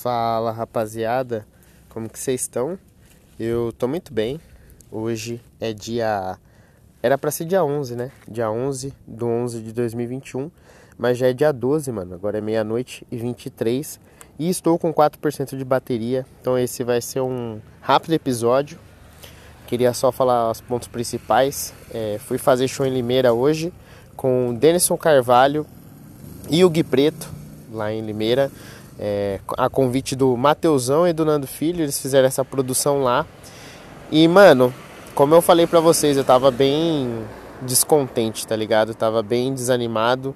Fala rapaziada, como que vocês estão? Eu tô muito bem. Hoje é dia. Era pra ser dia 11, né? Dia 11 do 11 de 2021, mas já é dia 12, mano. Agora é meia-noite e 23 e estou com 4% de bateria, então esse vai ser um rápido episódio. Queria só falar os pontos principais. É, fui fazer show em Limeira hoje com Denison Carvalho e o Gui Preto, lá em Limeira é, a convite do Mateusão e do Nando Filho, eles fizeram essa produção lá. E, mano, como eu falei pra vocês, eu tava bem descontente, tá ligado? Eu tava bem desanimado.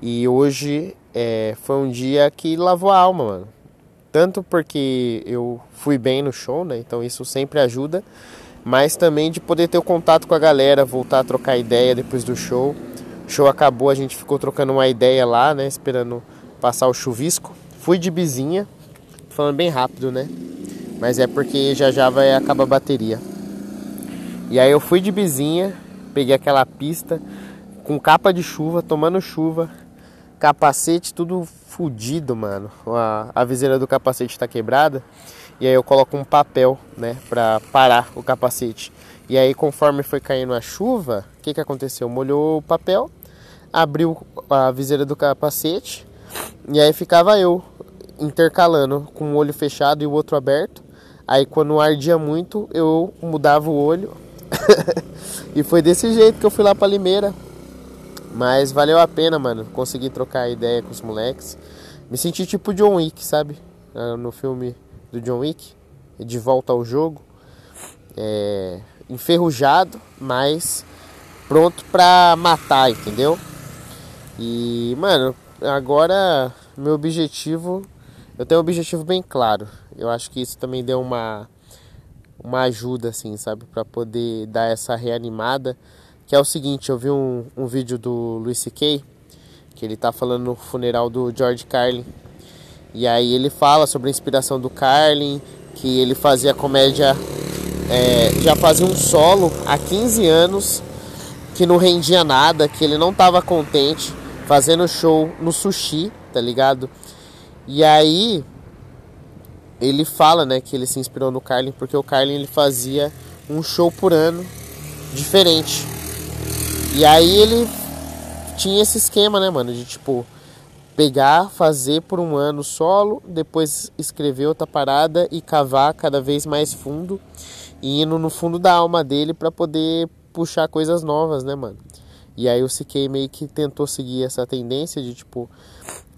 E hoje é, foi um dia que lavou a alma, mano. Tanto porque eu fui bem no show, né? Então isso sempre ajuda. Mas também de poder ter o contato com a galera, voltar a trocar ideia depois do show. O show acabou, a gente ficou trocando uma ideia lá, né? Esperando passar o chuvisco. Fui de bizinha, falando bem rápido, né? Mas é porque já já vai acabar a bateria. E aí eu fui de bizinha, peguei aquela pista com capa de chuva, tomando chuva, capacete tudo fudido, mano. A, a viseira do capacete tá quebrada. E aí eu coloco um papel, né, pra parar o capacete. E aí conforme foi caindo a chuva, o que que aconteceu? Molhou o papel, abriu a viseira do capacete e aí ficava eu intercalando com o olho fechado e o outro aberto. Aí quando ardia muito, eu mudava o olho. e foi desse jeito que eu fui lá pra Limeira. Mas valeu a pena, mano. Consegui trocar ideia com os moleques. Me senti tipo John Wick, sabe? Ah, no filme do John Wick. De volta ao jogo. É... Enferrujado, mas pronto pra matar, entendeu? E, mano, agora meu objetivo, eu tenho um objetivo bem claro. Eu acho que isso também deu uma uma ajuda assim, sabe, para poder dar essa reanimada, que é o seguinte, eu vi um, um vídeo do Luis C.K. que ele tá falando no funeral do George Carlin. E aí ele fala sobre a inspiração do Carlin, que ele fazia comédia é, já fazia um solo há 15 anos que não rendia nada, que ele não estava contente fazendo show no sushi, tá ligado? E aí ele fala, né, que ele se inspirou no Carlin porque o Carlin ele fazia um show por ano diferente. E aí ele tinha esse esquema, né, mano, de tipo pegar, fazer por um ano solo, depois escrever outra parada e cavar cada vez mais fundo, indo no fundo da alma dele para poder puxar coisas novas, né, mano? E aí o CK meio que tentou seguir essa tendência de tipo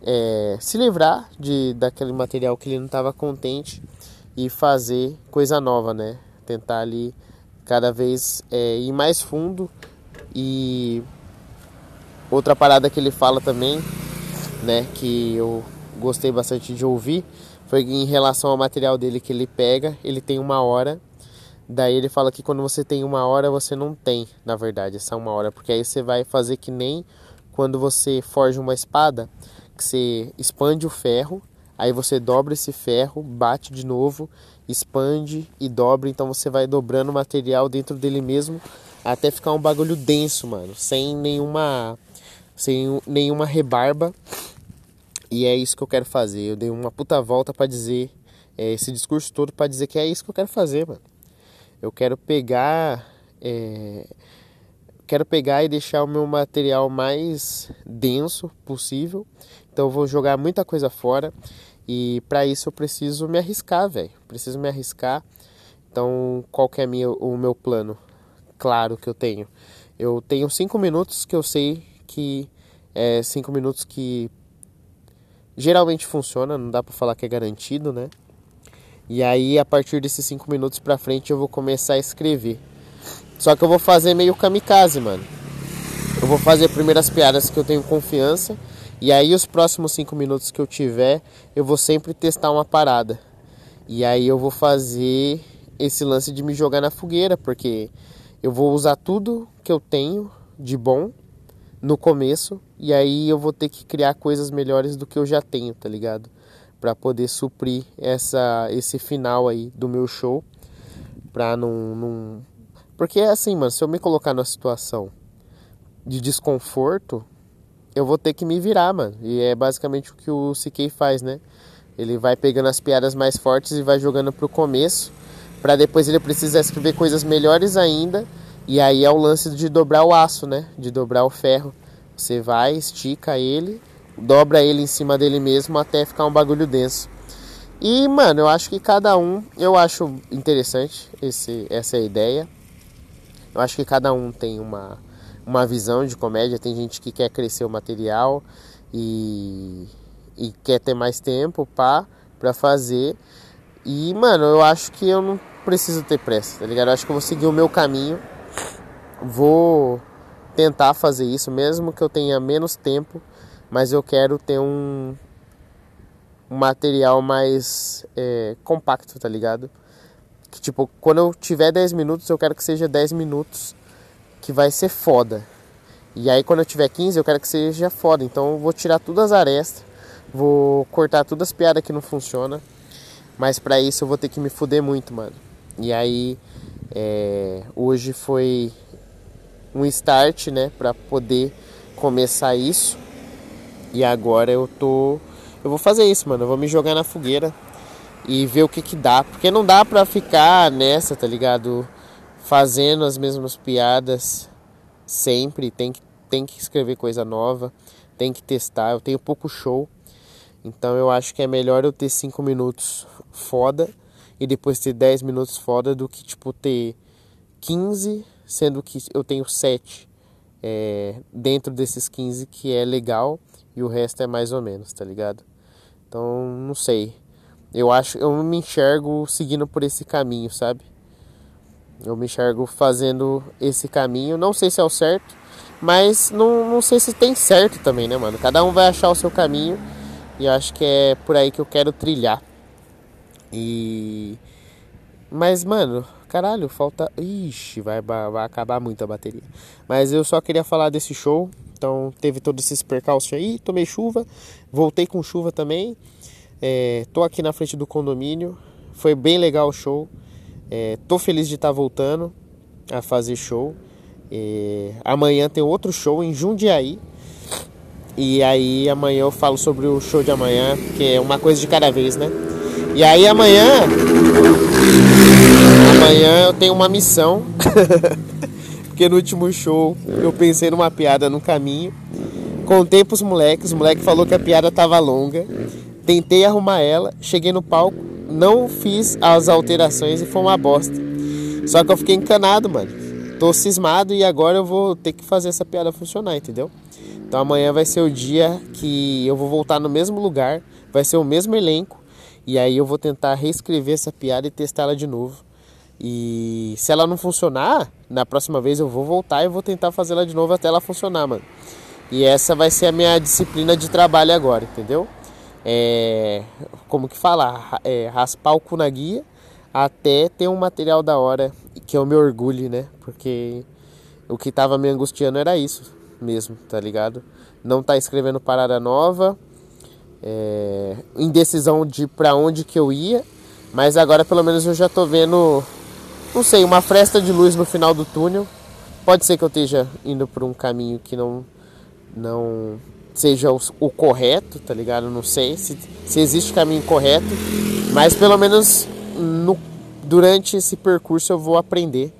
é, se livrar de daquele material que ele não estava contente e fazer coisa nova, né? Tentar ali cada vez é, ir mais fundo e outra parada que ele fala também, né? Que eu gostei bastante de ouvir foi em relação ao material dele que ele pega, ele tem uma hora Daí ele fala que quando você tem uma hora, você não tem, na verdade, essa uma hora. Porque aí você vai fazer que nem quando você forja uma espada, que você expande o ferro, aí você dobra esse ferro, bate de novo, expande e dobra. Então você vai dobrando o material dentro dele mesmo até ficar um bagulho denso, mano. Sem nenhuma, sem nenhuma rebarba. E é isso que eu quero fazer. Eu dei uma puta volta para dizer, é, esse discurso todo para dizer que é isso que eu quero fazer, mano. Eu quero pegar, é, quero pegar e deixar o meu material mais denso possível. Então eu vou jogar muita coisa fora e para isso eu preciso me arriscar, velho. Preciso me arriscar. Então qual que é minha, o meu plano? Claro que eu tenho. Eu tenho cinco minutos que eu sei que é cinco minutos que geralmente funciona. Não dá para falar que é garantido, né? E aí, a partir desses 5 minutos pra frente, eu vou começar a escrever. Só que eu vou fazer meio kamikaze, mano. Eu vou fazer primeiras piadas que eu tenho confiança. E aí, os próximos 5 minutos que eu tiver, eu vou sempre testar uma parada. E aí, eu vou fazer esse lance de me jogar na fogueira, porque eu vou usar tudo que eu tenho de bom no começo. E aí, eu vou ter que criar coisas melhores do que eu já tenho, tá ligado? para poder suprir essa esse final aí do meu show para não, não porque é assim mano se eu me colocar numa situação de desconforto eu vou ter que me virar mano e é basicamente o que o CK faz né Ele vai pegando as piadas mais fortes e vai jogando pro começo, para depois ele precisar escrever coisas melhores ainda. E aí é o lance de dobrar o aço, né? De dobrar o ferro. Você vai, estica ele, dobra ele em cima dele mesmo até ficar um bagulho denso. E, mano, eu acho que cada um, eu acho interessante esse, essa ideia. Eu acho que cada um tem uma, uma visão de comédia. Tem gente que quer crescer o material e, e quer ter mais tempo pá, pra fazer. E, mano, eu acho que eu não preciso ter pressa, tá ligado? Eu acho que eu vou seguir o meu caminho. Vou tentar fazer isso, mesmo que eu tenha menos tempo, mas eu quero ter um, um material mais é, compacto, tá ligado? Que tipo, quando eu tiver 10 minutos, eu quero que seja 10 minutos que vai ser foda. E aí quando eu tiver 15, eu quero que seja foda. Então eu vou tirar todas as arestas, vou cortar todas as piadas que não funcionam. Mas para isso eu vou ter que me fuder muito, mano. E aí é, hoje foi um start, né, para poder começar isso. E agora eu tô eu vou fazer isso, mano. Eu vou me jogar na fogueira e ver o que que dá, porque não dá pra ficar nessa, tá ligado? Fazendo as mesmas piadas sempre, tem que tem que escrever coisa nova, tem que testar. Eu tenho pouco show. Então eu acho que é melhor eu ter 5 minutos foda e depois ter 10 minutos foda do que tipo ter 15, sendo que eu tenho 7 é, dentro desses 15 que é legal e o resto é mais ou menos, tá ligado? Então, não sei. Eu acho, eu me enxergo seguindo por esse caminho, sabe? Eu me enxergo fazendo esse caminho. Não sei se é o certo, mas não, não sei se tem certo também, né, mano? Cada um vai achar o seu caminho e eu acho que é por aí que eu quero trilhar. E. Mas, mano, caralho, falta. Ixi, vai, vai acabar muito a bateria. Mas eu só queria falar desse show. Então teve todos esses percalços aí, tomei chuva, voltei com chuva também. É, tô aqui na frente do condomínio, foi bem legal o show. É, tô feliz de estar tá voltando a fazer show. É, amanhã tem outro show em Jundiaí. E aí amanhã eu falo sobre o show de amanhã, que é uma coisa de cada vez, né? E aí amanhã. Amanhã eu tenho uma missão. Porque no último show eu pensei numa piada no caminho. Contei pros moleques, o moleque falou que a piada tava longa. Tentei arrumar ela, cheguei no palco, não fiz as alterações e foi uma bosta. Só que eu fiquei encanado, mano. Tô cismado e agora eu vou ter que fazer essa piada funcionar, entendeu? Então amanhã vai ser o dia que eu vou voltar no mesmo lugar, vai ser o mesmo elenco, e aí eu vou tentar reescrever essa piada e testá-la de novo. E se ela não funcionar, na próxima vez eu vou voltar e vou tentar fazer ela de novo até ela funcionar, mano. E essa vai ser a minha disciplina de trabalho agora, entendeu? É, como que fala? É, raspar o cu na guia até ter um material da hora que eu me orgulhe, né? Porque o que tava me angustiando era isso mesmo, tá ligado? Não tá escrevendo parada nova, é, indecisão de para onde que eu ia, mas agora pelo menos eu já tô vendo não sei, uma fresta de luz no final do túnel. Pode ser que eu esteja indo por um caminho que não não seja o, o correto, tá ligado? Não sei se, se existe caminho correto, mas pelo menos no, durante esse percurso eu vou aprender.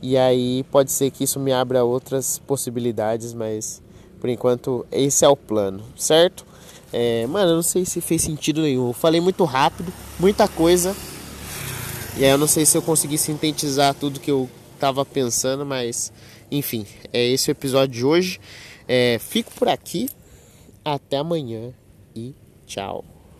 E aí pode ser que isso me abra outras possibilidades, mas por enquanto esse é o plano, certo? É, mano, eu não sei se fez sentido nenhum. Eu falei muito rápido, muita coisa. E aí eu não sei se eu consegui sintetizar tudo que eu estava pensando, mas enfim, é esse o episódio de hoje. É, fico por aqui, até amanhã e tchau.